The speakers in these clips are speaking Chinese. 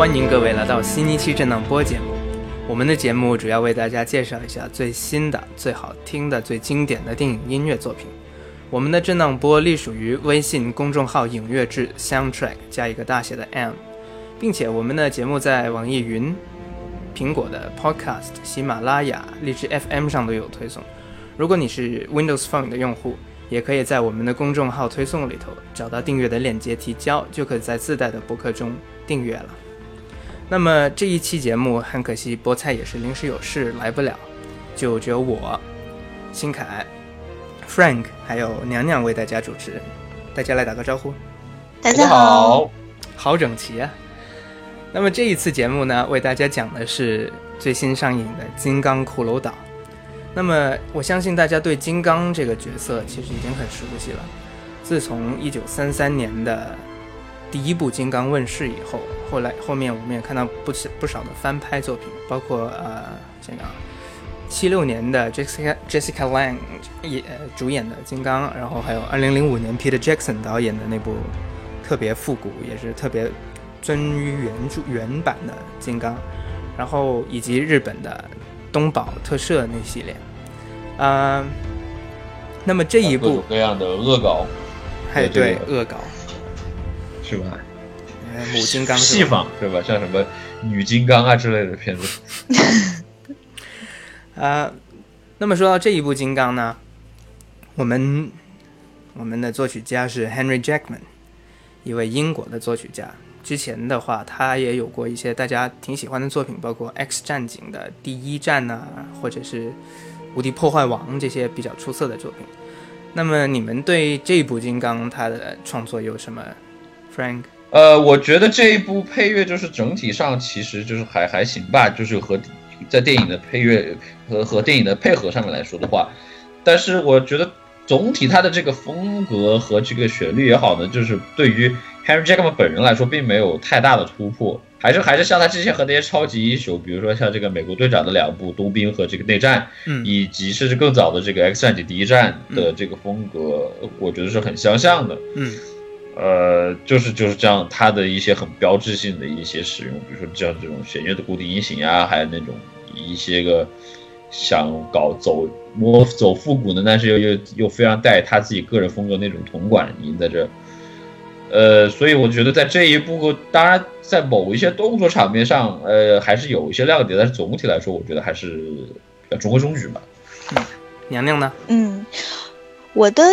欢迎各位来到新一期震荡波节目。我们的节目主要为大家介绍一下最新的、最好听的、最经典的电影音乐作品。我们的震荡波隶属于微信公众号“影乐志 ”（Soundtrack） 加一个大写的 M，并且我们的节目在网易云、苹果的 Podcast、喜马拉雅、荔枝 FM 上都有推送。如果你是 Windows Phone 的用户，也可以在我们的公众号推送里头找到订阅的链接提交，就可以在自带的博客中订阅了。那么这一期节目很可惜，菠菜也是临时有事来不了，就只有我、新凯、Frank 还有娘娘为大家主持。大家来打个招呼。大家好，好整齐啊！那么这一次节目呢，为大家讲的是最新上映的《金刚骷髅岛》。那么我相信大家对金刚这个角色其实已经很熟悉了。自从1933年的第一部《金刚》问世以后，后来后面我们也看到不少不少的翻拍作品，包括呃这个七六年的 Jessica Jessica Lange 也、呃、主演的《金刚》，然后还有二零零五年 Peter Jackson 导演的那部特别复古，也是特别尊于原著原版的《金刚》，然后以及日本的东宝特摄那系列，啊、那么这一部各种各样的恶搞，还有对恶搞，是吧？呃母金刚是戏吧仿是吧？像什么女金刚啊之类的片子，啊、那么说到这一部《金刚》呢，我们我们的作曲家是 Henry Jackman，一位英国的作曲家。之前的话，他也有过一些大家挺喜欢的作品，包括《X 战警》的第一战呐、或者是《无敌破坏王》这些比较出色的作品。那么你们对这一部《金刚》他的创作有什么，Frank？呃，我觉得这一部配乐就是整体上其实就是还还行吧，就是和在电影的配乐和和电影的配合上面来说的话，但是我觉得总体它的这个风格和这个旋律也好呢，就是对于 Henry Jackman 本人来说并没有太大的突破，还是还是像他之前和那些超级英雄，比如说像这个美国队长的两部《冬兵》和这个内战，嗯以及甚至更早的这个 X 战警第一战的这个风格，我觉得是很相像的。嗯呃，就是就是这样，它的一些很标志性的一些使用，比如说像这种弦乐的固定音型啊，还有那种一些个想搞走摸走复古的，但是又又又非常带他自己个人风格那种铜管音在这。呃，所以我觉得在这一部，当然在某一些动作场面上，呃，还是有一些亮点，但是总体来说，我觉得还是比较中规中矩吧。娘娘呢？嗯，我的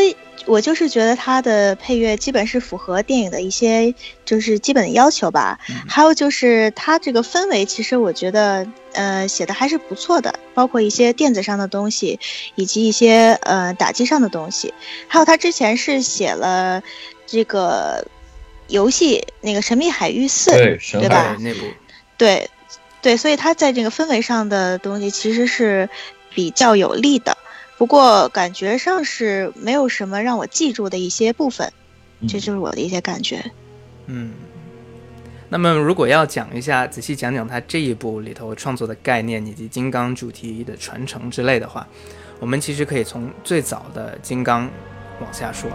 我就是觉得它的配乐基本是符合电影的一些就是基本的要求吧。还有就是它这个氛围，其实我觉得呃写的还是不错的，包括一些电子上的东西，以及一些呃打击上的东西。还有他之前是写了这个游戏那个《神秘海域四》，对，对吧对那部对，对，所以他在这个氛围上的东西其实是比较有利的。不过感觉上是没有什么让我记住的一些部分，这就是我的一些感觉。嗯，那么如果要讲一下，仔细讲讲他这一部里头创作的概念以及金刚主题的传承之类的话，我们其实可以从最早的金刚往下说。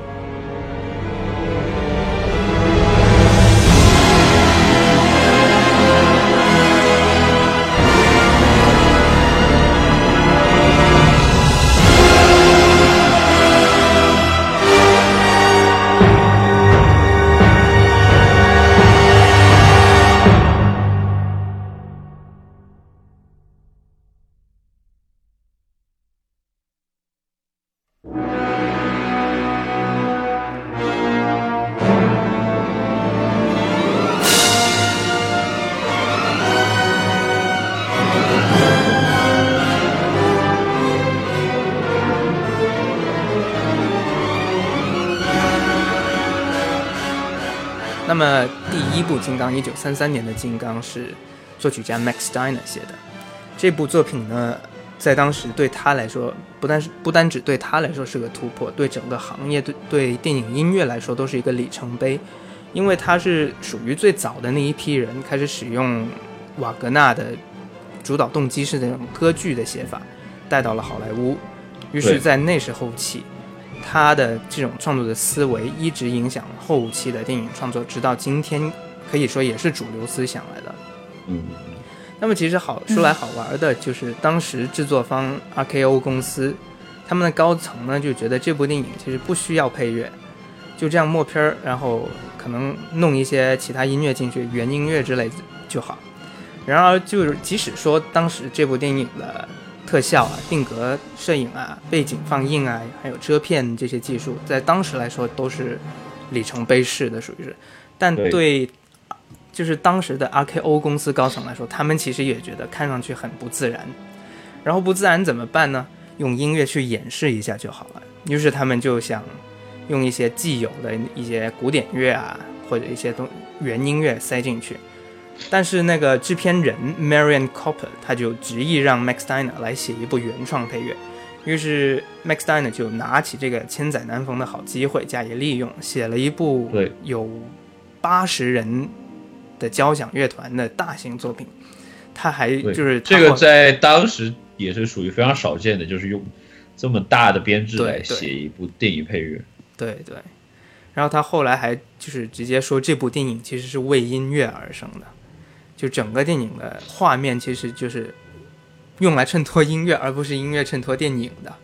金刚》，一九三三年的《金刚》是作曲家 Max Steiner 写的。这部作品呢，在当时对他来说，不但是不单只对他来说是个突破，对整个行业、对对电影音乐来说都是一个里程碑，因为他是属于最早的那一批人开始使用瓦格纳的主导动机式的那种歌剧的写法带到了好莱坞。于是，在那时候起，他的这种创作的思维一直影响后期的电影创作，直到今天，可以说也是主流思想来的。嗯，那么其实好说来好玩的，就是当时制作方 RKO 公司，他们的高层呢就觉得这部电影其实不需要配乐，就这样默片儿，然后可能弄一些其他音乐进去，原音乐之类就好。然而，就是即使说当时这部电影的特效啊、定格摄影啊、背景放映啊，还有遮片这些技术，在当时来说都是里程碑式的，属于是。但对对，就是当时的 RKO 公司高层来说，他们其实也觉得看上去很不自然。然后不自然怎么办呢？用音乐去掩饰一下就好了。于是他们就想用一些既有的一些古典乐啊，或者一些东原音乐塞进去。但是那个制片人 Marian Copper 他就执意让 Max Steiner 来写一部原创配乐，于是 Max Steiner 就拿起这个千载难逢的好机会加以利用，写了一部有八十人的交响乐团的大型作品。他还，就是这个在当时也是属于非常少见的，就是用这么大的编制来写一部电影配乐。对对，然后他后来还就是直接说这部电影其实是为音乐而生的，就整个电影的画面其实就是用来衬托音乐，而不是音乐衬托电影的。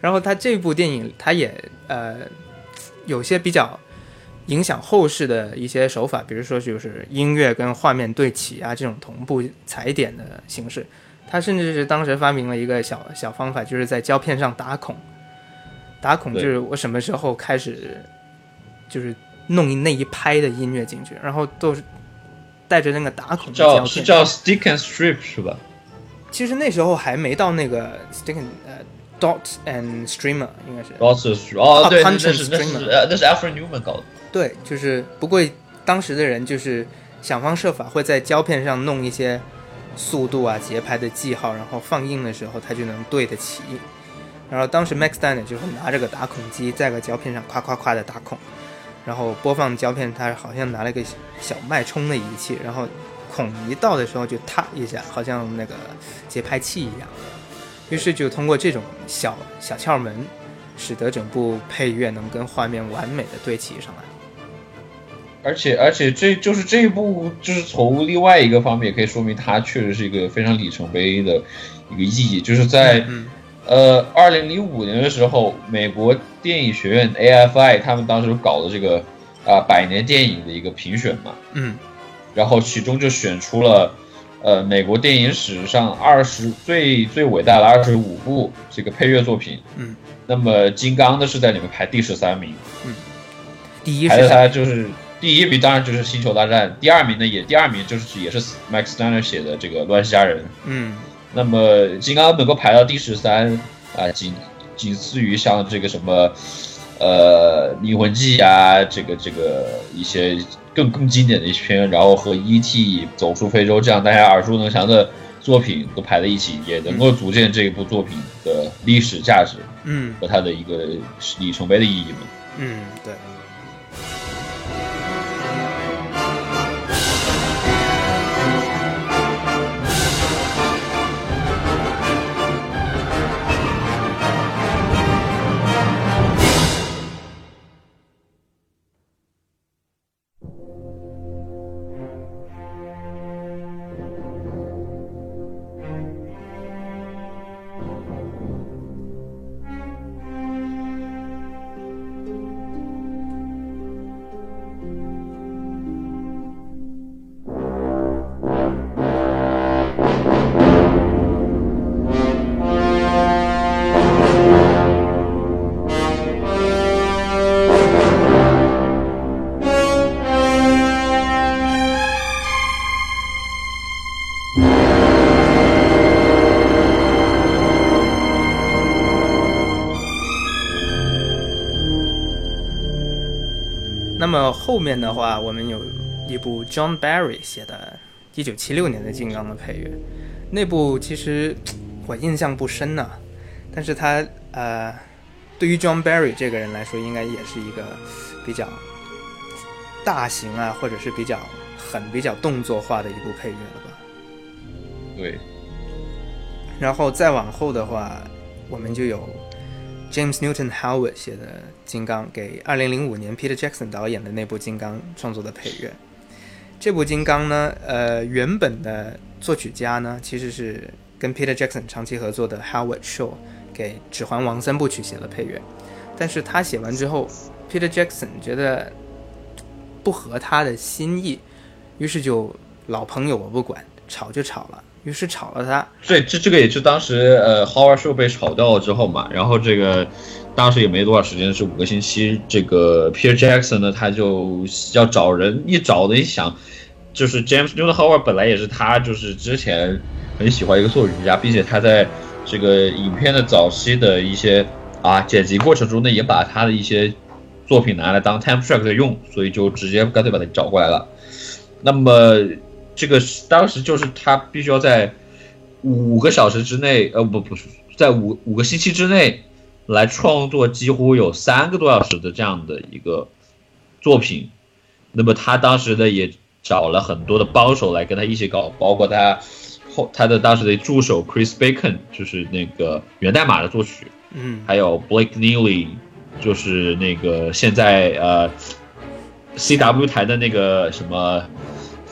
然后他这部电影，他也呃有些比较影响后世的一些手法，比如说就是音乐跟画面对齐啊这种同步踩点的形式。他甚至是当时发明了一个小小方法，就是在胶片上打孔。打孔就是我什么时候开始，就是弄那一拍的音乐进去，然后都是带着那个打孔的胶片。叫是叫 Stick and Strip 是吧？其实那时候还没到那个 stick and 呃 dot and streamer 应该是。dots of Strip 哦，对，那 and 是那 Streamer 是呃那是 Alfred Newman 搞的。对，就是不过当时的人就是想方设法会在胶片上弄一些速度啊、节拍的记号，然后放映的时候它就能对得齐。然后当时 Max Steiner 就会拿着个打孔机在个胶片上夸夸夸的打孔，然后播放胶片，他好像拿了个小脉冲的仪器，然后孔一到的时候就踏一下，好像那个节拍器一样。于是就通过这种小小窍门，使得整部配乐能跟画面完美的对齐上来。而且而且这就是这一部，就是从另外一个方面也可以说明它确实是一个非常里程碑的一个意义，就是在、嗯呃二零零五年的时候，美国电影学院 AFI 他们当时搞的这个啊、百年电影的一个评选嘛，嗯。然后其中就选出了呃美国电影史上二十最最伟大的二十五部这个配乐作品，嗯，那么《金刚》呢是在里面排第十三名，嗯。第一排的是它就是第一名当然就是《星球大战》，第二名呢也第二名就是也是 Max Steiner 写的这个《乱世佳人》，嗯那么《金刚》能够排到第十三啊，仅仅次于像这个什么呃《灵魂记》啊，这个这个一些更更经典的一些片，然后和《E.T.》《走出非洲》这样大家耳熟能详的作品都排在一起，也能够组建这部作品的历史价值嗯和它的一个里程碑的意义嘛。嗯，对。么后面的话，我们有一部 John Barry 写的1976年的金刚的配乐，那部其实我印象不深呢，但是他呃，对于 John Barry 这个人来说，应该也是一个比较大型啊，或者是比较很比较动作化的一部配乐了吧？对。然后再往后的话，我们就有 James Newton Howard 写的《金刚》，给2005年 Peter Jackson 导演的那部《金刚》创作的配乐。这部《金刚》呢，呃，原本的作曲家呢，其实是跟 Peter Jackson 长期合作的 Howard Shore 给《指环王》三部曲写了配乐，但是他写完之后，Peter Jackson 觉得不合他的心意，于是就老朋友我不管，吵就吵了。于是炒了他，对，这这个也是当时呃，Howard Show 被炒掉了之后嘛，然后这个当时也没多少时间，是五个星期。这个 Peter Jackson 呢，他就要找人，一找的一想，就是 James n e w Howard 本来也是他就是之前很喜欢一个作曲家，并且他在这个影片的早期的一些啊剪辑过程中呢，也把他的一些作品拿来当 time track 的用，所以就直接干脆把他找过来了。那么。这个当时就是他必须要在五个小时之内，呃，不不是在五五个星期之内来创作几乎有三个多小时的这样的一个作品。那么他当时呢也找了很多的帮手来跟他一起搞，包括他后他的当时的助手 Chris Bacon，就是那个源代码的作曲，嗯，还有 Blake Neely，就是那个现在呃 CW 台的那个什么。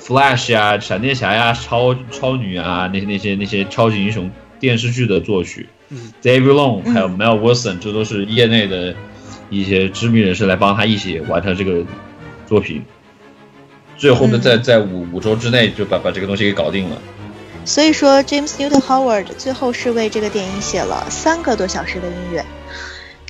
Flash 呀，闪电侠呀，超超女啊，那些那些那些超级英雄电视剧的作曲，David Long 还有 Mel Wilson，这都是业内的一些知名人士来帮他一起完成这个作品。最后呢，在在五五周之内就把把这个东西给搞定了。所以说，James Newton Howard 最后是为这个电影写了三个多小时的音乐。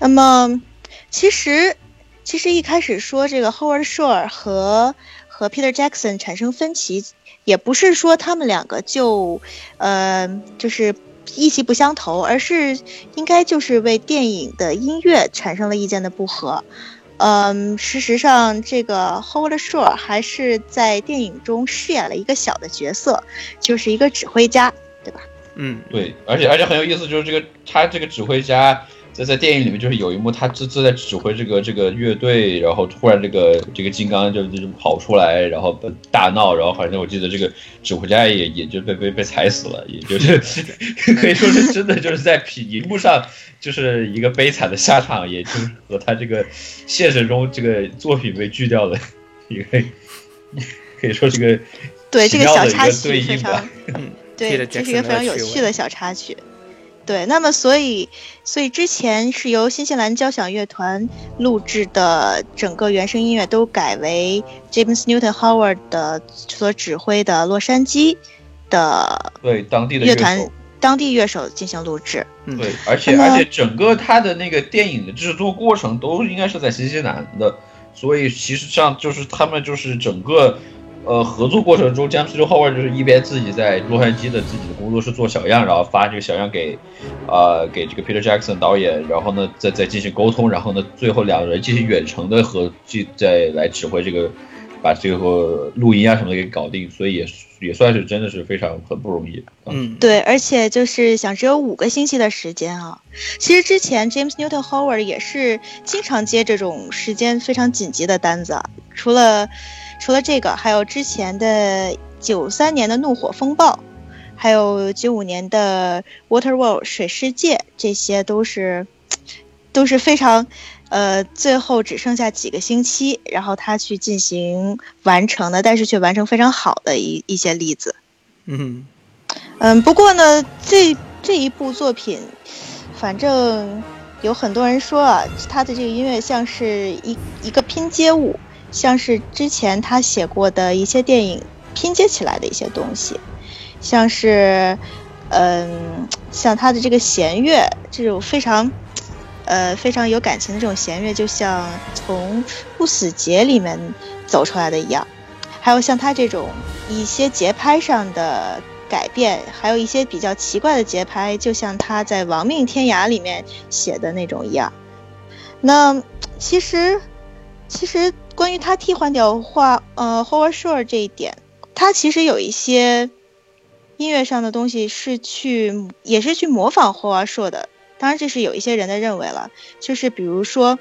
那么，其实其实一开始说这个 Howard Shore 和和 Peter Jackson 产生分歧，也不是说他们两个就，呃，就是意气不相投，而是应该就是为电影的音乐产生了意见的不合。嗯，事实上，这个 Howard Shore 还是在电影中饰演了一个小的角色，就是一个指挥家，对吧？嗯，对，而且而且很有意思，就是这个他这个指挥家。在在电影里面，就是有一幕，他正正在指挥这个这个乐队，然后突然这个这个金刚就就跑出来，然后大闹，然后好像我记得这个指挥家也也就被被被踩死了，也就是 可以说是真的就是在屏荧幕上就是一个悲惨的下场，也就是和他这个现实中这个作品被锯掉的一个，可以说是个对这个小插曲非常，对，这是一个非常有趣的小插曲。对，那么所以，所以之前是由新西兰交响乐团录制的整个原声音乐都改为 James Newton Howard 的所指挥的洛杉矶的对当地的乐团当地乐手进行录制。对，而且而且整个他的那个电影的制作过程都应该是在新西兰的，所以其实上就是他们就是整个。呃，合作过程中，江西周后边就是一边自己在洛杉矶的自己的工作室做小样，然后发这个小样给，呃，给这个 Peter Jackson 导演，然后呢，再再进行沟通，然后呢，最后两个人进行远程的合，再来指挥这个，把这个录音啊什么的给搞定，所以也也算是真的是非常很不容易。嗯，对，而且就是想只有五个星期的时间啊，其实之前 James Newton Howard 也是经常接这种时间非常紧急的单子，除了。除了这个，还有之前的九三年的《怒火风暴》，还有九五年的《Water World》水世界，这些都是都是非常，呃，最后只剩下几个星期，然后他去进行完成的，但是却完成非常好的一一些例子。嗯嗯，不过呢，这这一部作品，反正有很多人说啊，他的这个音乐像是一一个拼接物。像是之前他写过的一些电影拼接起来的一些东西，像是，嗯，像他的这个弦乐这种非常，呃，非常有感情的这种弦乐，就像从《不死劫》里面走出来的一样。还有像他这种一些节拍上的改变，还有一些比较奇怪的节拍，就像他在《亡命天涯》里面写的那种一样。那其实。其实关于他替换掉画呃 Howard Shore 这一点，他其实有一些音乐上的东西是去也是去模仿 Howard Shore 的。当然，这是有一些人的认为了，就是比如说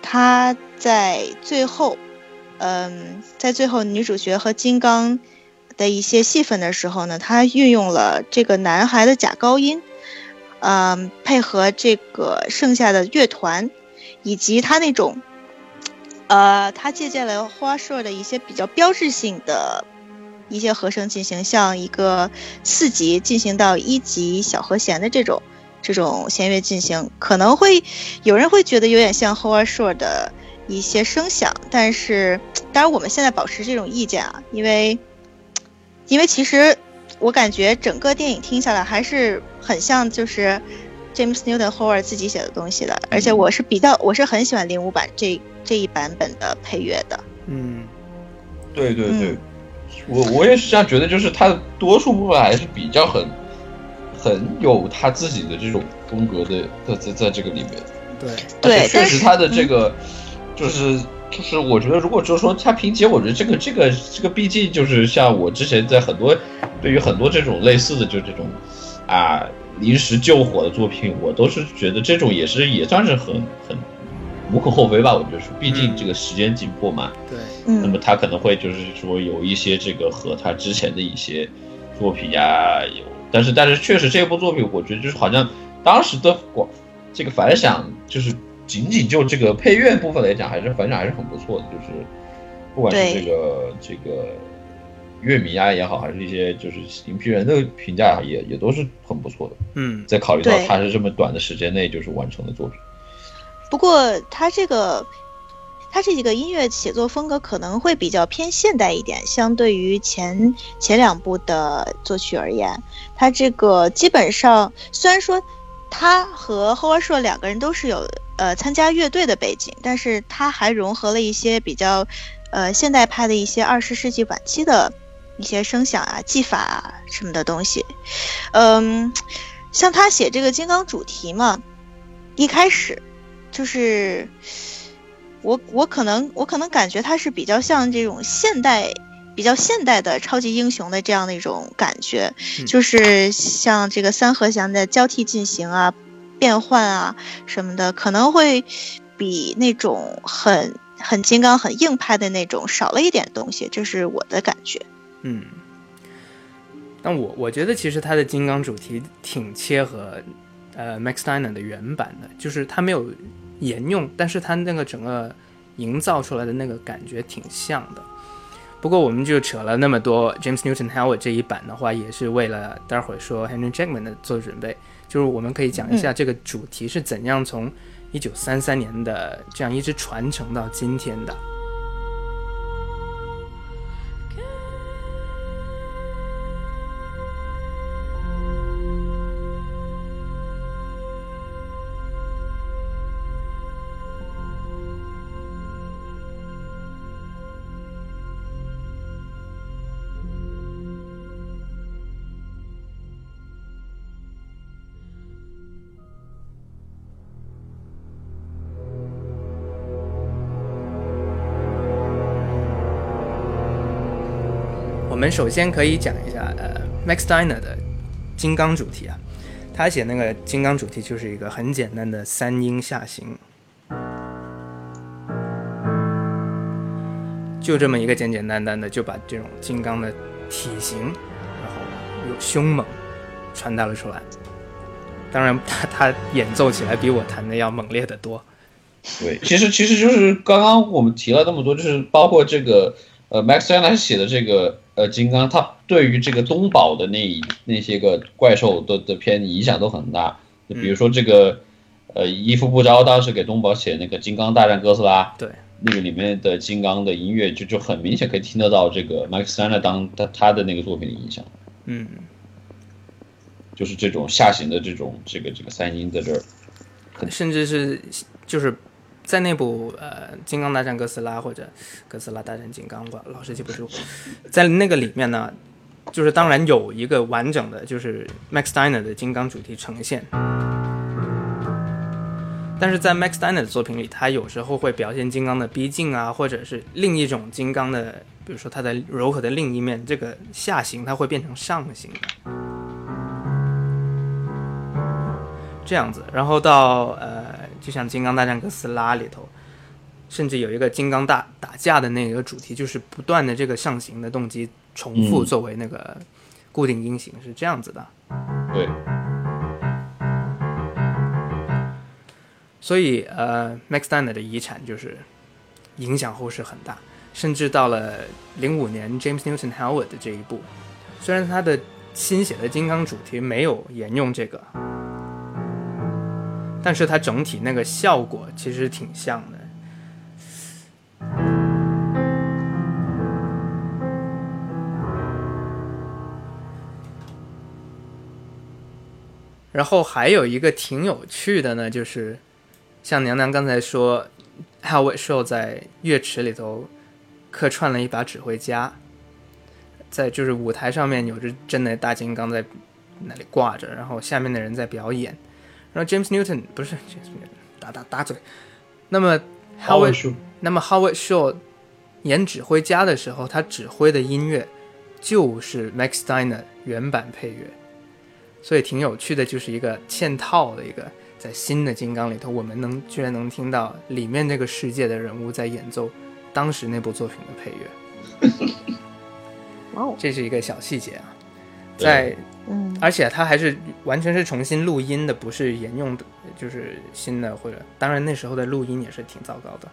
他在最后，嗯，在最后女主角和金刚的一些戏份的时候呢，他运用了这个男孩的假高音，嗯，配合这个剩下的乐团，以及他那种。呃，他借鉴了花硕的一些比较标志性的一些和声进行，像一个四级进行到一级小和弦的这种这种弦乐进行，可能会有人会觉得有点像后二 Shore 的一些声响，但是当然我们现在保持这种意见啊，因为因为其实我感觉整个电影听下来还是很像就是 James Newton Howard 自己写的东西的，而且我是比较我是很喜欢零五版这。这一版本的配乐的，嗯，对对对，我我也是这样觉得，就是它的多数部分还是比较很很有他自己的这种风格的，在在在这个里面，对。对，确实他的这个就是就是，我觉得如果就是说他评节，我觉得这个这个这个毕竟就是像我之前在很多对于很多这种类似的就这种啊临时救火的作品，我都是觉得这种也是也算是很很。无可厚非吧，我觉得是，毕竟这个时间紧迫嘛。对，那么他可能会就是说有一些这个和他之前的一些作品呀有，但是但是确实这部作品，我觉得就是好像当时的广这个反响，就是仅仅就这个配乐部分来讲，还是反响还是很不错的。就是不管是这个这个乐迷啊也好，还是一些就是影评人的评价也也都是很不错的。嗯，在考虑到他是这么短的时间内就是完成的作品。不过他这个，他这几个音乐写作风格可能会比较偏现代一点，相对于前前两部的作曲而言，他这个基本上虽然说他和 Howard Shore 两个人都是有呃参加乐队的背景，但是他还融合了一些比较呃现代派的一些二十世纪晚期的一些声响啊、技法啊什么的东西。嗯，像他写这个金刚主题嘛，一开始。就是我，我可能，我可能感觉他是比较像这种现代、比较现代的超级英雄的这样的一种感觉，就是像这个三和弦的交替进行啊、变换啊什么的，可能会比那种很很金刚、很硬派的那种少了一点东西，这是我的感觉。嗯，但我我觉得其实它的金刚主题挺切合呃 Max Steiner 的原版的，就是它没有。沿用，但是它那个整个营造出来的那个感觉挺像的。不过我们就扯了那么多，James Newton Howard 这一版的话，也是为了待会儿说 Henry Jackman 的做准备。就是我们可以讲一下这个主题是怎样从一九三三年的这样一直传承到今天的。我首先可以讲一下，呃，Max Steiner 的金刚主题啊，他写那个金刚主题就是一个很简单的三音下行，就这么一个简简单单的就把这种金刚的体型，然后又凶猛传达了出来。当然，他他演奏起来比我弹的要猛烈的多。对，其实其实就是刚刚我们提了那么多，就是包括这个呃，Max Steiner 写的这个。呃，金刚他对于这个东宝的那那些个怪兽的的片影响都很大，就比如说这个，呃，伊夫布昭当时给东宝写那个《金刚大战哥斯拉》，对，那个里面的金刚的音乐就就很明显可以听得到这个 Max Steiner 当他他的那个作品的影响，嗯，就是这种下行的这种这个这个三音在这儿，甚至是就是。在那部呃《金刚大战哥斯拉》或者《哥斯拉大战金刚》吧，老是记不住。在那个里面呢，就是当然有一个完整的，就是 Max Steiner 的金刚主题呈现。但是在 Max Steiner 的作品里，他有时候会表现金刚的逼近啊，或者是另一种金刚的，比如说它的柔和的另一面，这个下行它会变成上行的，这样子。然后到呃，就像《金刚大战哥斯拉》里头，甚至有一个金刚大打架的那个主题，就是不断的这个上行的动机重复作为那个固定音型，是这样子的。对。所以，呃，Max Steiner 的遗产就是影响后世很大，甚至到了零五年 James Newton Howard 的这一步，虽然他的新写的金刚主题没有沿用这个，但是它整体那个效果其实挺像的。然后还有一个挺有趣的呢，就是。像娘娘刚才说，how it show 在乐池里头客串了一把指挥家，在就是舞台上面有只真的大金刚在那里挂着，然后下面的人在表演，然后 James Newton 不是 James Newton 打打打嘴，那么 Howard 那么 Howard Show 演指挥家的时候，他指挥的音乐就是 Max Steiner 原版配乐，所以挺有趣的，就是一个嵌套的一个。在新的金刚里头，我们能居然能听到里面那个世界的人物在演奏当时那部作品的配乐。哦，这是一个小细节啊，在嗯，而且它还是完全是重新录音的，不是沿用的，就是新的或者当然那时候的录音也是挺糟糕的。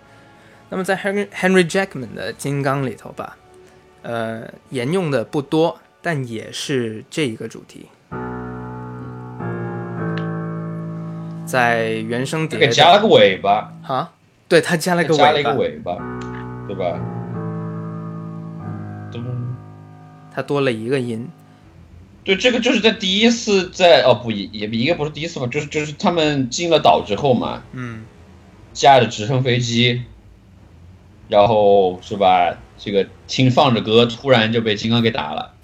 那么在 Henry Henry Jackman 的金刚里头吧，呃，沿用的不多，但也是这一个主题。在原声碟给加了个尾巴啊，对他加了个加了一个尾巴，对吧？咚，他多了一个音。对，这个就是在第一次在哦不也也应该不是第一次吧，就是就是他们进了岛之后嘛，嗯，驾着直升飞机，然后是吧？这个听放着歌，突然就被金刚给打了。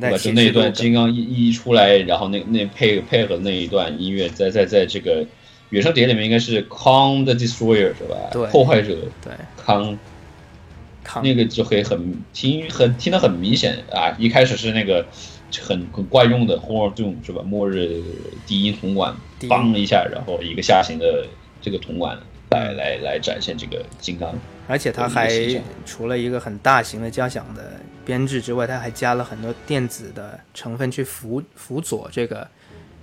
对就那一段金刚一一出来，然后那那配配合那一段音乐，在在在这个原声碟里面应该是 Kong the Destroyer 是吧？对，破坏者。对，康，康那个就可以很听很听得很明显啊！一开始是那个很很惯用的 Horn Doom 是吧？末日低音铜管，梆一下，然后一个下行的这个铜管来来来展现这个金刚。而且它还除了一个很大型的交响的编制之外，它还加了很多电子的成分去辅辅佐这个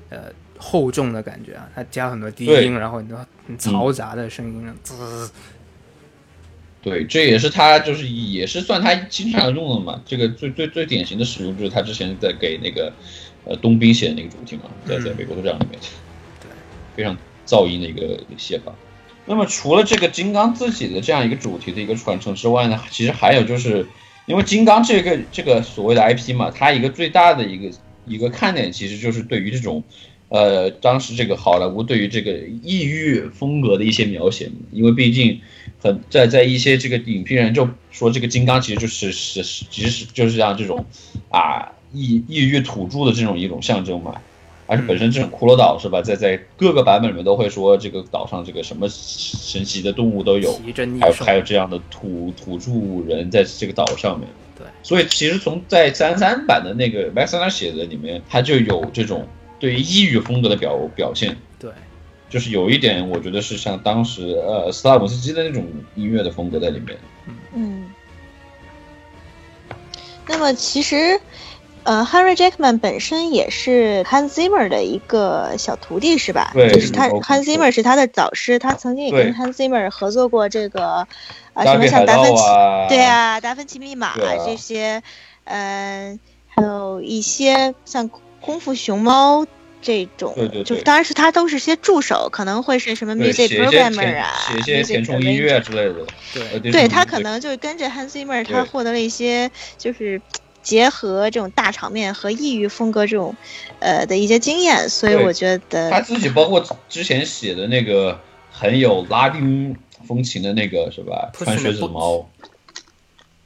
呃厚重的感觉啊。它加了很多低音，然后很多很嘈杂的声音，滋。对，这也是他就是也是算他经常用的嘛。这个最最最典型的使用就是他之前在给那个呃冬兵写的那个主题嘛，在在美国队长里面，对，非常噪音的一个写法。那么除了这个金刚自己的这样一个主题的一个传承之外呢，其实还有就是，因为金刚这个这个所谓的 IP 嘛，它一个最大的一个一个看点，其实就是对于这种，呃，当时这个好莱坞对于这个异域风格的一些描写，因为毕竟很在在一些这个影评人就说这个金刚其实就是是其实是就是像这种，啊异异域土著的这种一种象征嘛。而且本身这种骷髅岛是吧，在在各个版本里面都会说这个岛上这个什么神奇的动物都有，还有还有这样的土土著人在这个岛上面。对，所以其实从在三三版的那个 Maxner 写的里面，他就有这种对于异域风格的表表现。对，就是有一点，我觉得是像当时呃斯拉姆斯基的那种音乐的风格在里面。嗯。那么其实。呃，Henry Jackman 本身也是 Hans Zimmer 的一个小徒弟，是吧？对，就是他 Hans Zimmer 是他的导师，他曾经也跟 Hans Zimmer 合作过这个，啊，什么像达芬奇，对啊，达芬奇密码这些，嗯，还有一些像功夫熊猫这种，对对，就当然是他都是些助手，可能会是什么 music programmer 啊，写一些填充音乐之类的，对，对他可能就是跟着 Hans Zimmer，他获得了一些就是。结合这种大场面和异域风格这种，呃的一些经验，所以我觉得他自己包括之前写的那个很有拉丁风情的那个是吧？穿靴子的猫，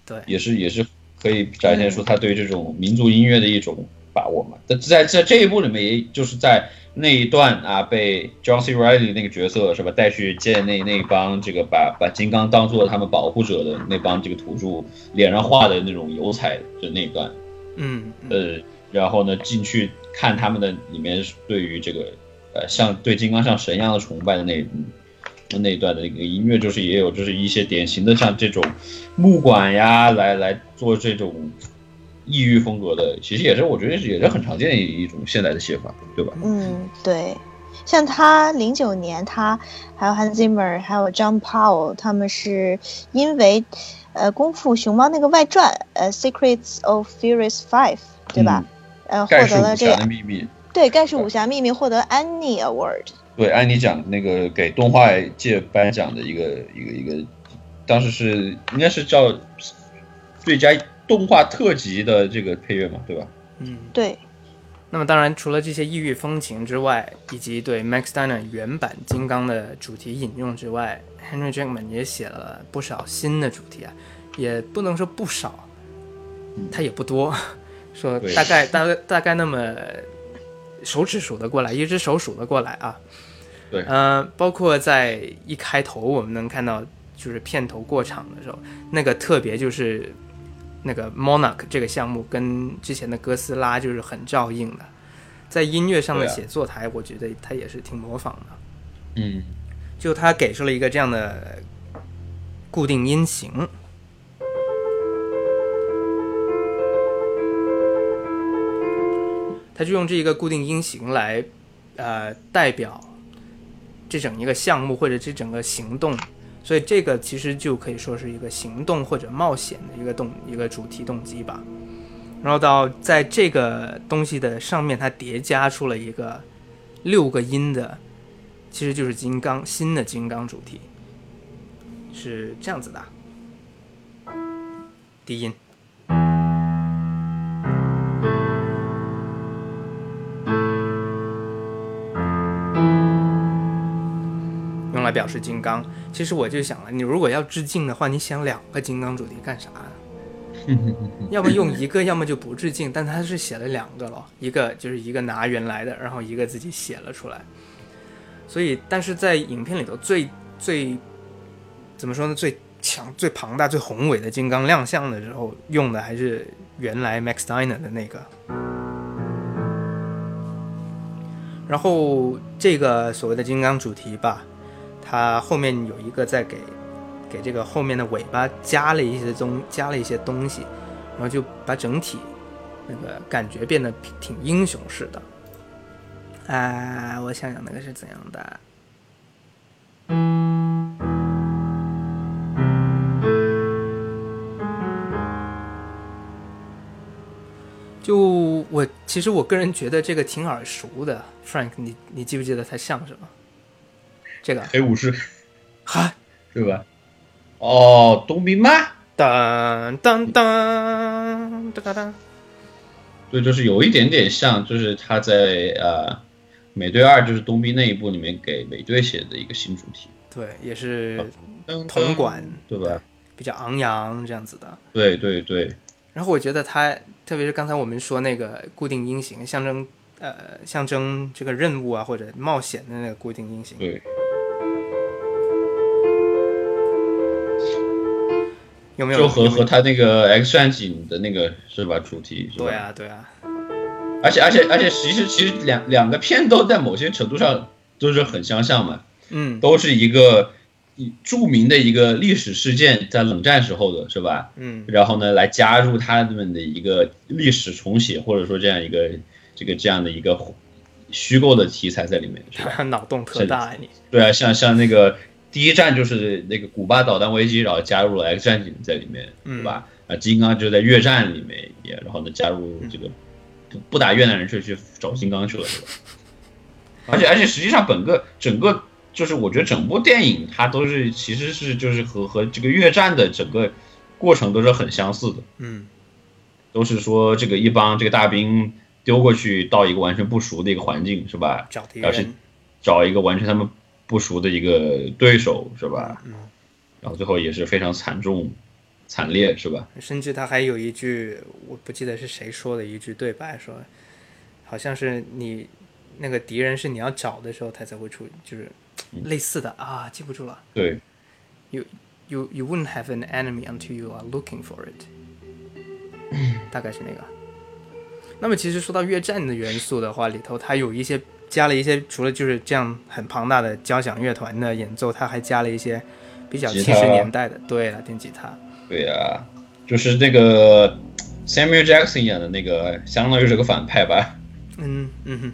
对，也是也是可以展现出他对这种民族音乐的一种把握嘛。在在在这一部里面，也就是在那一段啊，被 John C. Reilly 那个角色是吧，带去见那那帮这个把把金刚当做他们保护者的那帮这个土著，脸上画的那种油彩的那一段，嗯，嗯呃，然后呢进去看他们的里面对于这个呃像对金刚像神一样的崇拜的那嗯那一段的那个音乐，就是也有就是一些典型的像这种木管呀，来来做这种异域风格的，其实也是我觉得也是很常见的一种现代的写法，对吧？嗯，对，像他零九年，他还有 Hans Zimmer，还有 John Powell，他们是因为呃《功夫熊猫》那个外传，呃《Secrets of Furious Five》，对吧？呃，获得了这个秘密，对《盖世武侠秘密》获得 Annie Award。对，安妮奖那个给动画界颁奖的一个一个一个，当时是应该是叫最佳动画特辑的这个配乐嘛，对吧？嗯。对，那么当然，除了这些异域风情之外，以及对 Max Steiner 原版金刚的主题引用之外，Henry Jackman 也写了不少新的主题啊，也不能说不少，他也不多，说大概大概大概那么手指数得过来，一只手数得过来啊。对呃，包括在一开头我们能看到，就是片头过场的时候，那个特别就是那个 Monarch 这个项目跟之前的哥斯拉就是很照应的，在音乐上的写作台，我觉得他也是挺模仿的。嗯，就他给出了一个这样的固定音型，他就用这一个固定音型来，呃，代表这整一个项目或者这整个行动，所以这个其实就可以说是一个行动或者冒险的一个动一个主题动机吧。然后到在这个东西的上面，它叠加出了一个六个音的，其实就是金刚新的金刚主题，是这样子的。低音，表示金刚。其实我就想了，你如果要致敬的话，你想两个金刚主题干啥呢？要么用一个，要么就不致敬。但他是写了两个咯，一个就是一个拿原来的，然后一个自己写了出来。所以，但是在影片里头最最怎么说呢？最强、最庞大、最宏伟的金刚亮相的时候，用的还是原来 Max Steiner 的那个。然后这个所谓的金刚主题吧，它后面有一个在给给这个后面的尾巴加了一些东加了一些东西，然后就把整体那个感觉变得挺英雄式的。啊，我想想那个是怎样的。就我其实我个人觉得这个挺耳熟的，Frank，你你记不记得它像什么？这个黑武士哈，对吧？哦，冬兵吗？当当当当当当，对，就是有一点点像，就是他在呃美队二就是冬兵那一部里面给美队写的一个新主题，对，也是噔铜管，对吧？比较昂扬这样子的。对对对，然后我觉得他，特别是刚才我们说那个固定音型，象征呃象征这个任务啊或者冒险的那个固定音型，对，有没有？就和和他那个 X 战警的那个是吧主题是吧？对啊对啊，而且而且而且，其实其实两两个片都在某些程度上都是很相像嘛，嗯都是一个以著名的一个历史事件，在冷战时候的是吧？嗯然后呢，来加入他们的一个历史重写，或者说这样一个这个这样的一个虚构的题材在里面，是吧？脑洞特大啊你。对啊，像像那个第一站就是那个古巴导弹危机，然后加入了 X 战警在里面，嗯对吧？啊，金刚就在越战里面也，然后呢加入这个不不打越南人去去找金刚去了，是吧？而且而且实际上本个整个就是我觉得整部电影它都是其实是就是和和这个越战的整个过程都是很相似的，嗯都是说这个一帮这个大兵丢过去到一个完全不熟的一个环境，是吧？找敌人，找一个完全他们不熟的一个对手，是吧？嗯，然后最后也是非常惨重、惨烈，是吧？甚至他还有一句，我不记得是谁说的一句对白，说，好像是你那个敌人是你要找的时候，他才会出，就是类似的啊，记不住了。对，You you you wouldn't have an enemy until you are looking for it，大概是那个。那么其实说到越战的元素的话，里头它有一些加了一些，除了就是这样很庞大的交响乐团的演奏，他还加了一些比较七十年代的，对了，电吉他。对呀、就是那个 Samuel Jackson 演的那个，相当于是个反派吧。嗯嗯哼，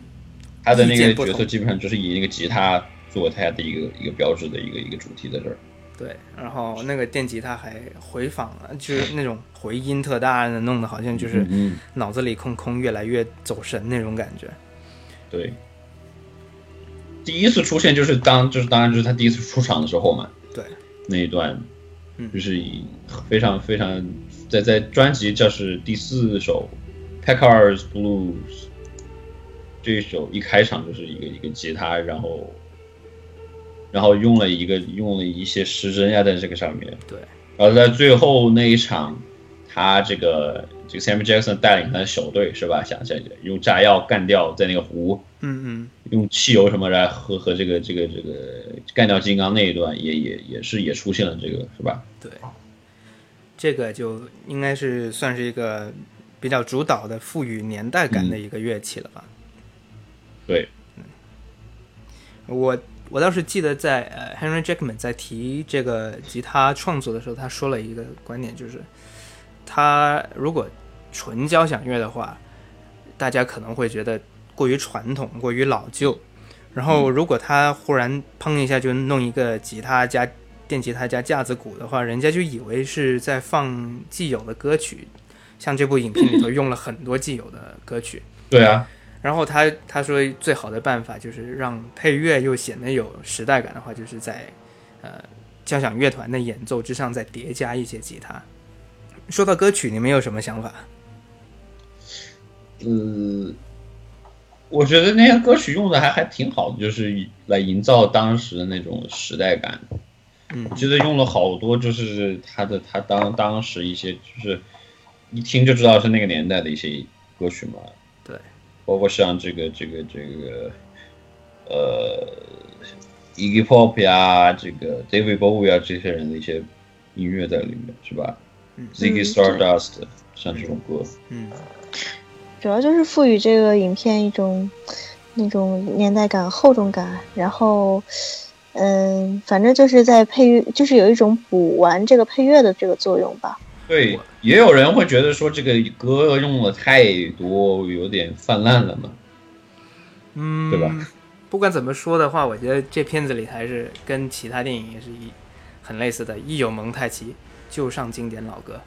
他的那个角色基本上就是以那个吉他作为他的一个一个标志的一个一个主题在这儿。对，然后那个电吉他还回访了，就是那种回音特大的，弄得好像就是嗯，脑子里空空，越来越走神那种感觉。对。第一次出现就是当就是当然就是他第一次出场的时候嘛，对，那一段嗯，就是以非常非常在在专辑就是第四首《Packar's Blues》这一首一开场就是一个一个吉他，然后然后用了一个用了一些失真呀在这个上面，对，然后在最后那一场，他这个这个 Sam Jackson 带领他的小队是吧？想想用炸药干掉在那个湖，嗯嗯，用汽油什么来和和这个这个这个干掉金刚那一段也也也是也出现了这个是吧？对，这个就应该是算是一个比较主导的、赋予年代感的一个乐器了吧。对，我我倒是记得在呃 Henry Jackman 在提这个吉他创作的时候，他说了一个观点，就是他如果纯交响乐的话，大家可能会觉得过于传统、过于老旧。然后如果他忽然砰一下就弄一个吉他加电吉他加架子鼓的话，人家就以为是在放既有的歌曲，像这部影片里头用了很多既有的歌曲。对啊，然后他他说最好的办法就是让配乐又显得有时代感的话，就是在呃交响乐团的演奏之上再叠加一些吉他。说到歌曲，你们有什么想法？呃，我觉得那些歌曲用的还还挺好的，就是来营造当时的那种时代感。嗯我记得用了好多，就是他的他当当时一些就是一听就知道是那个年代的一些歌曲嘛。对，包括像这个这个这个呃 Iggy Pop 呀，这个 David Bowie 啊这些人的一些音乐在里面，是吧、z i g g y 嗯 Stardust 像这种歌，嗯，主要就是赋予这个影片一种那种年代感、厚重感，然后，嗯，反正就是在配乐，就是有一种补完这个配乐的这个作用吧。对，也有人会觉得说这个歌用的太多，有点泛滥了嘛。嗯，对吧？不管怎么说的话，我觉得这片子里还是跟其他电影也是一很类似的，一有蒙太奇就上经典老歌。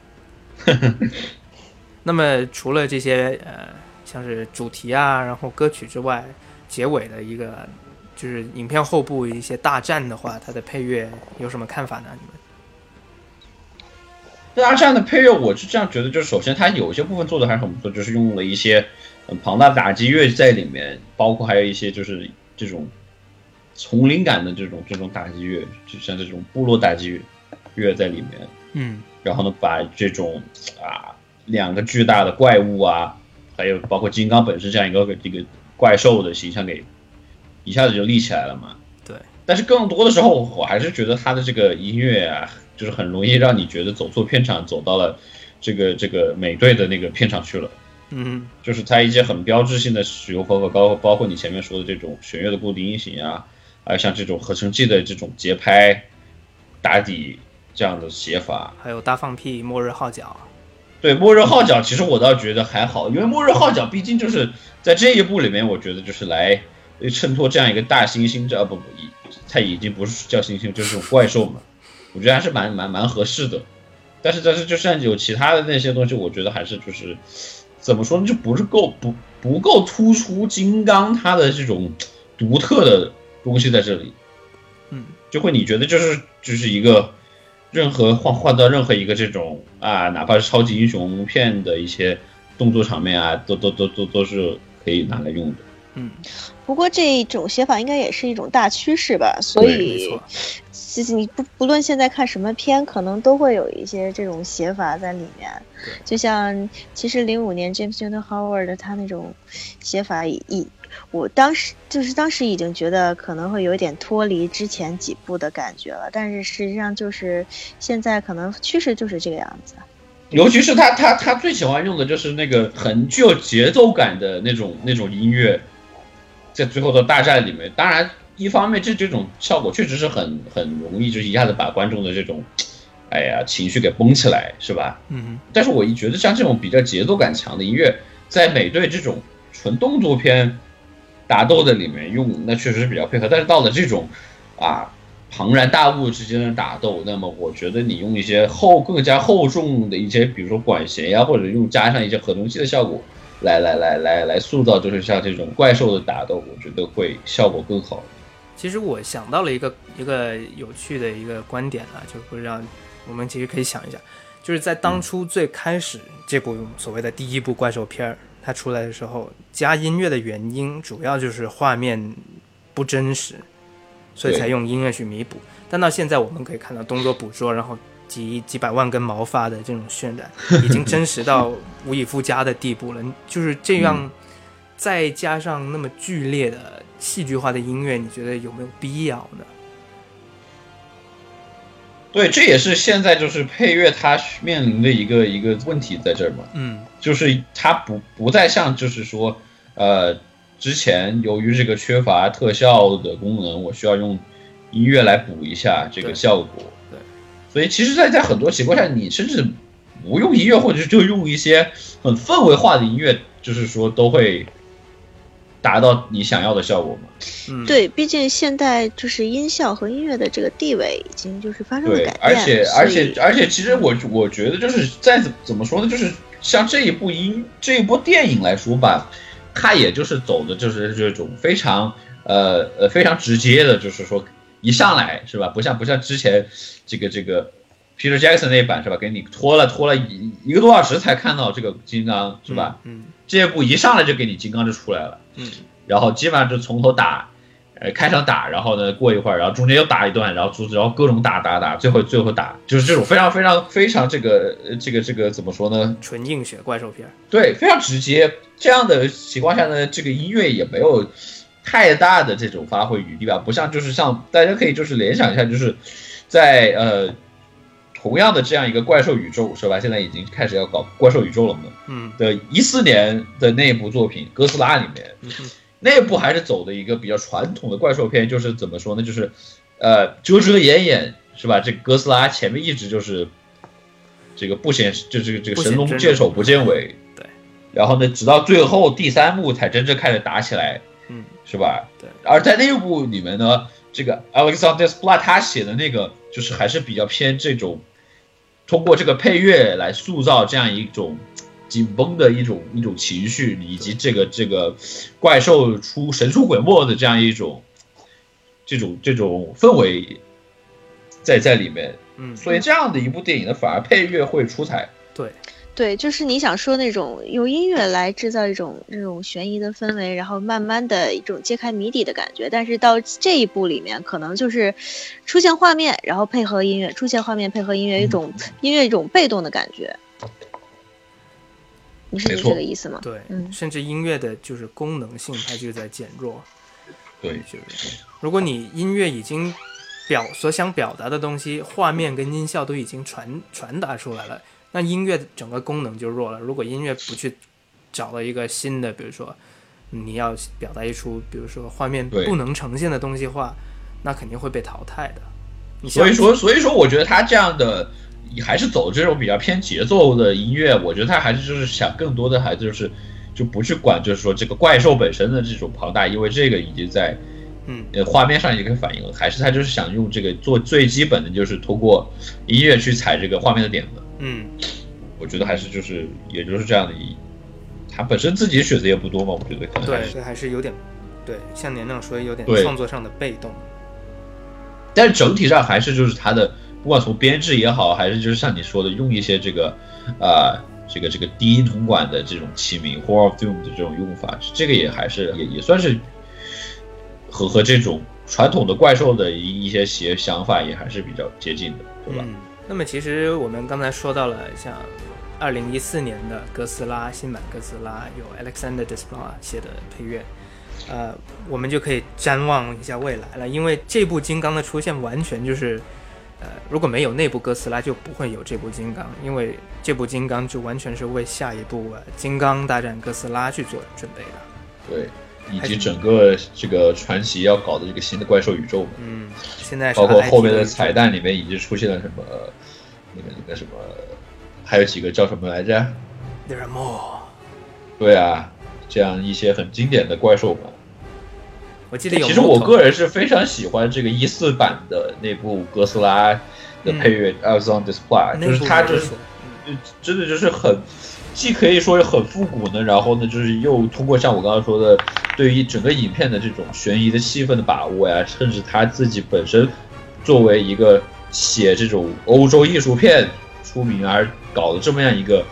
那么除了这些呃，像是主题啊，然后歌曲之外，结尾的一个就是影片后部一些大战的话，它的配乐有什么看法呢？你们？对啊，这样的配乐我是这样觉得，就是首先它有些部分做的还是很不错，就是用了一些很庞大的打击乐在里面，包括还有一些就是这种丛林感的这种这种打击乐，就像这种部落打击乐在里面。嗯然后呢，把这种啊两个巨大的怪物啊，还有包括金刚本身这样一个这个怪兽的形象给一下子就立起来了嘛。对。但是更多的时候，我还是觉得他的这个音乐啊，就是很容易让你觉得走错片场，走到了这个这个美队的那个片场去了。嗯就是它一些很标志性的使用方法，包括包括你前面说的这种弦乐的固定音型啊，还有像这种合成器的这种节拍打底这样的写法。还有大放屁、末日号角。对《末日号角》，其实我倒觉得还好，因为《末日号角》毕竟就是在这一部里面，我觉得就是来衬托这样一个大猩猩，这啊不不，已它已经不是叫猩猩，就是种怪兽嘛，我觉得还是蛮蛮蛮合适的。但是但是就像有其他的那些东西，我觉得还是就是怎么说呢，就不是够不不够突出金刚它的这种独特的东西在这里，嗯，就会你觉得就是就是一个任何换换到任何一个这种啊，哪怕是超级英雄片的一些动作场面啊，都都都都都是可以拿来用的。嗯，不过这种写法应该也是一种大趋势吧，所以错其实你不不论现在看什么片，可能都会有一些这种写法在里面。就像其实零五年 James Newton Howard 他那种写法已已，我当时就是当时已经觉得可能会有点脱离之前几部的感觉了，但是实际上就是现在可能趋势就是这个样子。尤其是他他他最喜欢用的就是那个很具有节奏感的那种那种音乐，在最后的大战里面。当然，一方面这这种效果确实是很很容易，就是一下子把观众的这种，哎呀情绪给绷起来，是吧？嗯但是我一觉得像这种比较节奏感强的音乐，在美队这种纯动作片打斗的里面用，那确实是比较配合。但是到了这种啊庞然大物之间的打斗，那么我觉得你用一些厚更加厚重的一些，比如说管弦呀，或者用加上一些合成器的效果，来来来来来塑造，就是像这种怪兽的打斗，我觉得会效果更好。其实我想到了一个一个有趣的一个观点啊，就会让我们其实可以想一下，就是在当初最开始这部所谓的第一部怪兽片儿它出来的时候，加音乐的原因主要就是画面不真实，所以才用音乐去弥补。但到现在我们可以看到动作捕捉，然后几几百万根毛发的这种渲染，已经真实到无以复加的地步了。就是这样，再加上那么剧烈的戏剧化的音乐，你觉得有没有必要呢？对，这也是现在就是配乐它面临的一个一个问题在这儿嘛。嗯就是它不不再像就是说，呃，之前由于这个缺乏特效的功能，我需要用音乐来补一下这个效果。对，所以其实在，在很多情况下，你甚至不用音乐，或者就用一些很氛围化的音乐，就是说都会达到你想要的效果嘛。嗯，对，毕竟现在就是音效和音乐的这个地位已经就是发生了对改，变，而且而且而且，其实我我觉得就是再怎怎么说呢，就是像这一部音这一部电影来说吧，它也就是走的就是这种非常呃呃非常直接的，就是说一上来是吧，不像不像之前这个这个 Peter Jackson 那一版是吧，给你拖了拖了一一个多小时才看到这个金刚是吧？嗯这一部一上来就给你金刚就出来了。嗯然后基本上就从头打，呃，开场打，然后呢过一会儿，然后中间又打一段，然后阻止，然后各种打打打，最后最后打，就是这种非常非常非常这个呃这个这个怎么说呢？纯硬血怪兽片。对，非常直接。这样的情况下呢，这个音乐也没有太大的这种发挥余地吧，不像就是像大家可以就是联想一下，就是在呃同样的这样一个怪兽宇宙是吧？现在已经开始要搞怪兽宇宙了嘛。嗯的一四年的那部作品《哥斯拉》里面，嗯哼那部还是走的一个比较传统的怪兽片，就是怎么说呢？就是，呃，遮遮掩掩是吧？这个哥斯拉前面一直就是这个不显，就这个这个神龙见首不见尾，对。然后呢，直到最后第三幕才真正开始打起来，嗯，是吧？对。而在那部里面呢，这个 Alexander Splat 他写的那个，就是还是比较偏这种，通过这个配乐来塑造这样一种紧绷的一种一种情绪，以及这个这个怪兽出神出鬼没的这样一种这种这种氛围在在里面。嗯，所以这样的一部电影呢，反而配乐会出彩。对，对，就是你想说那种用音乐来制造一种这种悬疑的氛围，然后慢慢的一种揭开谜底的感觉。但是到这一部里面，可能就是出现画面，然后配合音乐，出现画面配合音乐，一种音乐一种被动的感觉。你是这个意思吗？对，嗯甚至音乐的就是功能性，它就在减弱。对，就是如果你音乐已经表所想表达的东西，画面跟音效都已经传传达出来了，那音乐整个功能就弱了。如果音乐不去找到一个新的，比如说你要表达一出，比如说画面不能呈现的东西话，那肯定会被淘汰的。所以说，所以说，我觉得他这样的还是走这种比较偏节奏的音乐。我觉得他还是就是想更多的，还就是就不去管，就是说这个怪兽本身的这种庞大，因为这个已经在嗯呃画面上已经反映了。还是他就是想用这个做最基本的，就是通过音乐去踩这个画面的点子。嗯，我觉得还是就是也就是这样的意义，他本身自己选择也不多嘛，我觉得可能对，是。这还是有点对，像年亮说有点创作上的被动。但是整体上还是就是他的，不管从编制也好，还是就是像你说的，用一些这个，呃，这个这个低音铜管的这种器皿，Hall of Doom 的这种用法，这个也还是也也算是和和这种传统的怪兽的一一些些想法也还是比较接近的，对吧？那么其实我们刚才说到了像二零一四年的哥斯拉新版哥斯拉有 Alexander Desplat 写的配乐，呃，我们就可以瞻望一下未来了，因为这部金刚的出现完全就是。呃，如果没有那部哥斯拉，就不会有这部金刚，因为这部金刚就完全是为下一部《呃、金刚大战哥斯拉》去做准备的。对，以及整个这个传奇要搞的这个新的怪兽宇宙嘛。嗯，现在包括后面的彩蛋里面已经出现了什么，那个那个什么，还有几个叫什么来着？There are more。对啊，这样一些很经典的怪兽嘛。我记得有。其实我个人是非常喜欢这个一四版的那部哥斯拉的配乐《a s on Display》，就是它就是真的就是很，既可以说很复古呢，然后呢就是又通过像我刚刚说的，对于整个影片的这种悬疑的气氛的把握呀，甚至他自己本身作为一个写这种欧洲艺术片出名而搞的这么样一个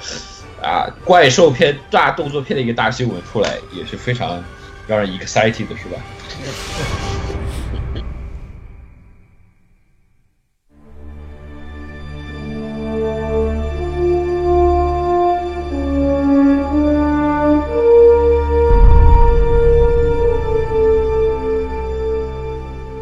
啊怪兽片大动作片的一个大新闻出来，也是非常让人 excited 的，是吧？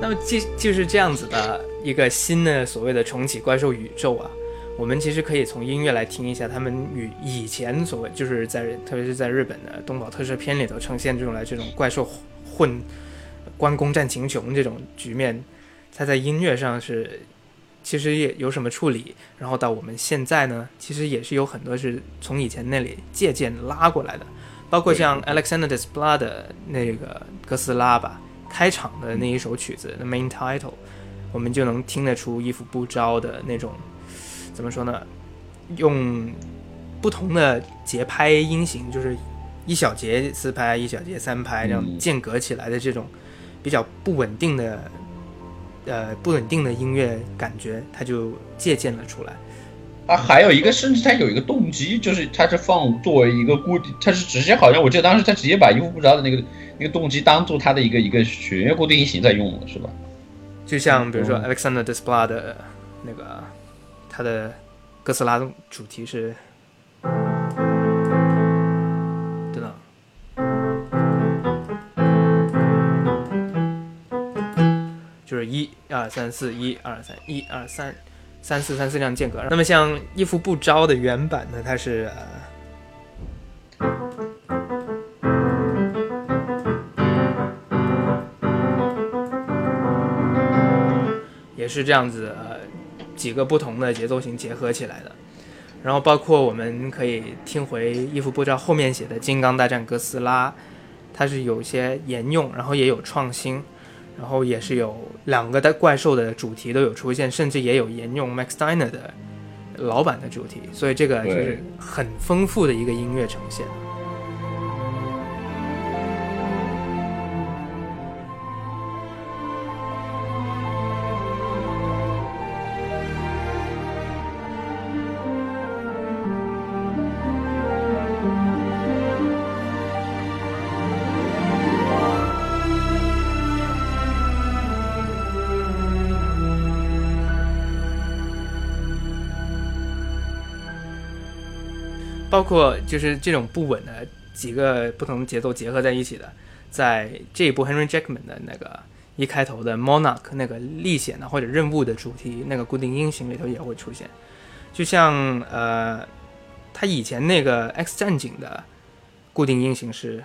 那么，就就是这样子的一个新的所谓的重启怪兽宇宙啊。我们其实可以从音乐来听一下，他们与以前所谓就是在特别是在日本的东宝特摄片里头呈现这种来这种怪兽混。关公战秦琼这种局面，它在音乐上是其实也有什么处理，然后到我们现在呢，其实也是有很多是从以前那里借鉴拉过来的，包括像 Alexander Desplat 的那个哥斯拉吧，开场的那一首曲子的 Main Title，我们就能听得出一副不招的那种，怎么说呢？用不同的节拍音型，就是一小节四拍，一小节三拍这样间隔起来的这种。比较不稳定的，呃，不稳定的音乐感觉，他就借鉴了出来。啊，还有一个，甚至他有一个动机，就是他是放作为一个固定，他是直接好像我记得当时他直接把衣服不着的那个那个动机当做他的一个一个弦乐固定音型在用了，是吧？就像比如说 Alexander Desplat 的那个，他的哥斯拉主题是。就是一二三四一二三一二三三四三四这样间隔。那么像《衣服不招》的原版呢，它是也是这样子，呃，几个不同的节奏型结合起来的。然后包括我们可以听回《衣服不招》后面写的《金刚大战哥斯拉》，它是有些沿用，然后也有创新。然后也是有两个的怪兽的主题都有出现，甚至也有沿用 Max Steiner 的老版的主题，所以这个就是很丰富的一个音乐呈现。包括就是这种不稳的几个不同节奏结合在一起的，在这一部 Henry Jackman 的那个一开头的 Monarch 那个历险的或者任务的主题那个固定音型里头也会出现，就像呃，他以前那个 X 战警的固定音型是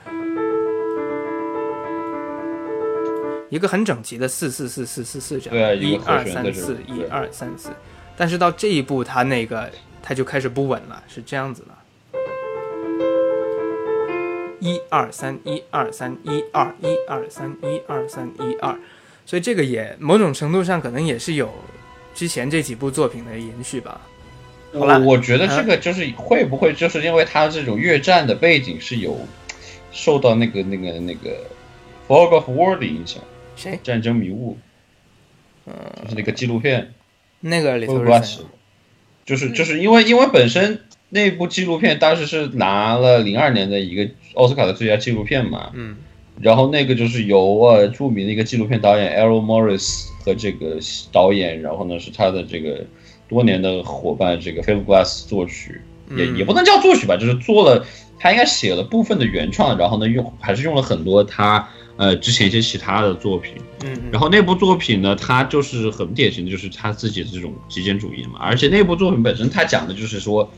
一个很整齐的四四四四四四这样，一二三四一二三四，但是到这一步他那个他就开始不稳了，是这样子的。一二三，一二三，一二一二三，一二三，一二，所以这个也某种程度上可能也是有之前这几部作品的延续吧。好了，我觉得这个就是会不会就是因为它这种越战的背景是有受到那个那个那个《Fog of War》的影响？谁？战争迷雾？嗯，就是那个纪录片。那个里头是就是就是因为因为本身。那部纪录片当时是拿了零二年的一个奥斯卡的最佳纪录片嘛，嗯。然后那个就是由呃著名的一个纪录片导演 Errol Morris 和这个导演，然后呢是他的这个多年的伙伴这个 Philip Glass 作曲，也嗯。也不能叫作曲吧，就是做了他应该写了部分的原创，然后呢用还是用了很多他呃之前一些其他的作品，嗯然后那部作品呢，它就是很典型的，就是他自己的这种极简主义嘛。而且那部作品本身，它讲的就是说，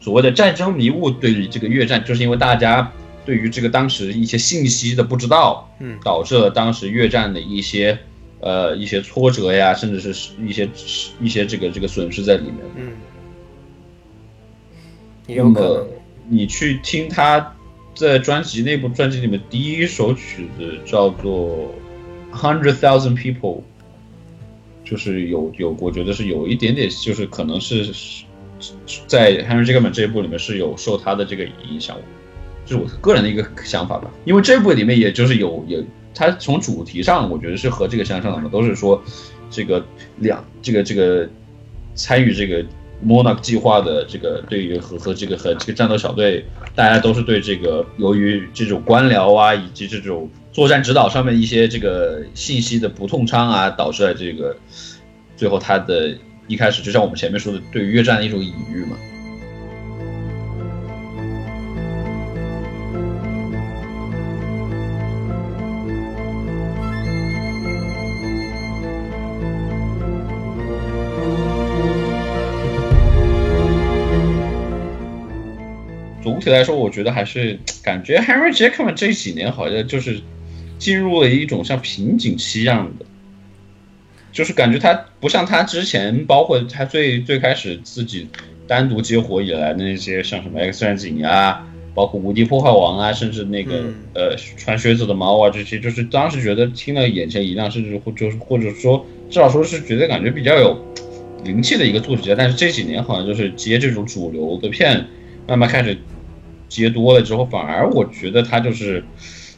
所谓的战争迷雾对于这个越战，就是因为大家对于这个当时一些信息的不知道，嗯导致了当时越战的一些呃一些挫折呀，甚至是一些一些这个这个损失在里面。嗯，那有可能么。你去听他在专辑那部专辑里面第一首曲子叫做《Hundred Thousand People》，就是有有，我觉得是有一点点，就是可能是是在 Henry Jackman 这一部里面是有受他的这个影响，这是我个人的一个想法吧。因为这部里面也就是有有，他从主题上我觉得是和这个相像的嘛，都是说这个两这个这个参与这个 Monarch 计划的这个对于和和这个和这个战斗小队，大家都是对这个由于这种官僚啊以及这种作战指导上面一些这个信息的不通畅啊，导致了这个最后他的一开始就像我们前面说的，对于越战的一种隐喻嘛。总体来说，我觉得还是感觉 Henry Jackman 这几年好像就是进入了一种像瓶颈期一样的，就是感觉他不像他之前，包括他最最开始自己单独接活以来的那些，像什么 X 战警啊，包括无敌破坏王啊，甚至那个、嗯呃穿靴子的猫啊这些，就是当时觉得听了眼前一亮，甚至或就是或者说至少说是觉得感觉比较有灵气的一个作曲家，但是这几年好像就是接这种主流的片，慢慢开始接多了之后，反而我觉得他就是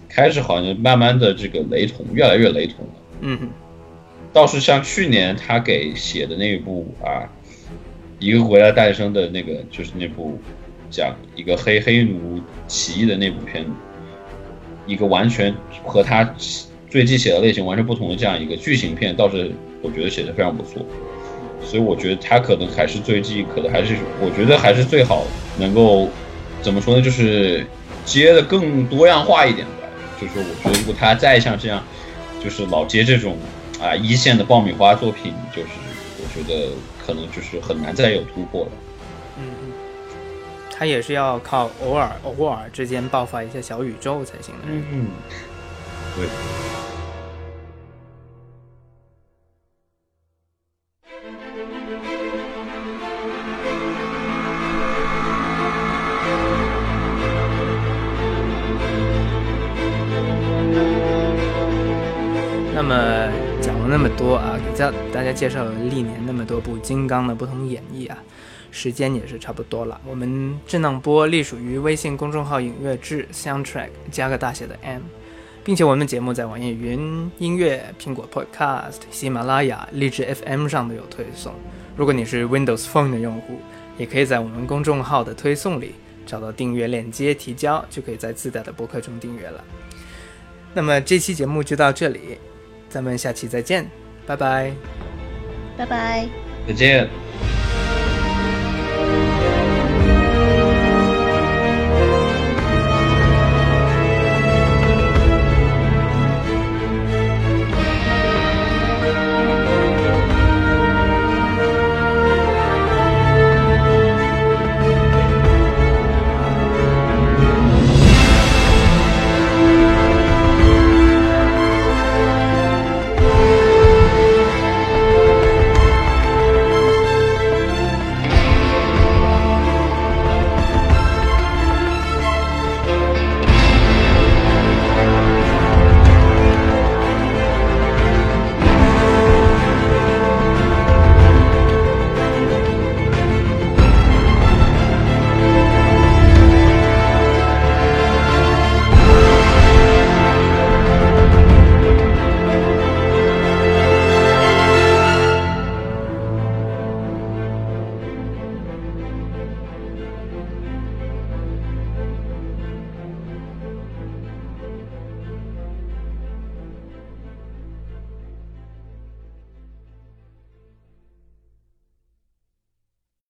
开始好像慢慢的这个雷同，越来越雷同了。嗯倒是像去年他给写的那一部啊，一个国家诞生的那个，就是那部讲一个黑黑奴起义的那部片子，一个完全和他最近写的类型完全不同的这样一个剧情片，倒是我觉得写的非常不错。所以我觉得他可能还是最近，可能还是我觉得还是最好能够怎么说呢，就是接的更多样化一点吧。就是我觉得如果他再像这样，就是老接这种啊一线的爆米花作品，就是我觉得可能就是很难再有突破了。嗯嗯，他也是要靠偶尔偶尔之间爆发一下小宇宙才行的。嗯，对。多啊，给大大家介绍了历年那么多部金刚的不同演绎啊，时间也是差不多了。我们智能播隶属于微信公众号“影乐志 ”，Soundtrack 加个大写的 M，并且我们节目在网易云音乐、苹果 Podcast、喜马拉雅、荔枝 FM 上都有推送。如果你是 Windows Phone 的用户，也可以在我们公众号的推送里找到订阅链接，提交就可以在自带的博客中订阅了。那么这期节目就到这里，咱们下期再见，拜拜。拜拜。再见。